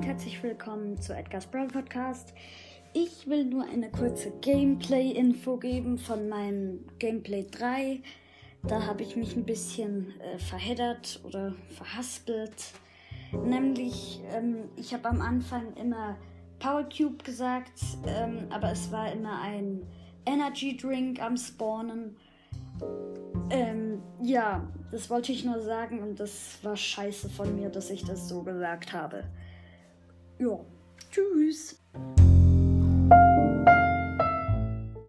herzlich willkommen zu Edgar's Brawl Podcast. Ich will nur eine kurze Gameplay-Info geben von meinem Gameplay 3. Da habe ich mich ein bisschen äh, verheddert oder verhaspelt. Nämlich, ähm, ich habe am Anfang immer Power Cube gesagt, ähm, aber es war immer ein Energy Drink am Spawnen. Ähm, ja, das wollte ich nur sagen und das war scheiße von mir, dass ich das so gesagt habe. Ja, tschüss.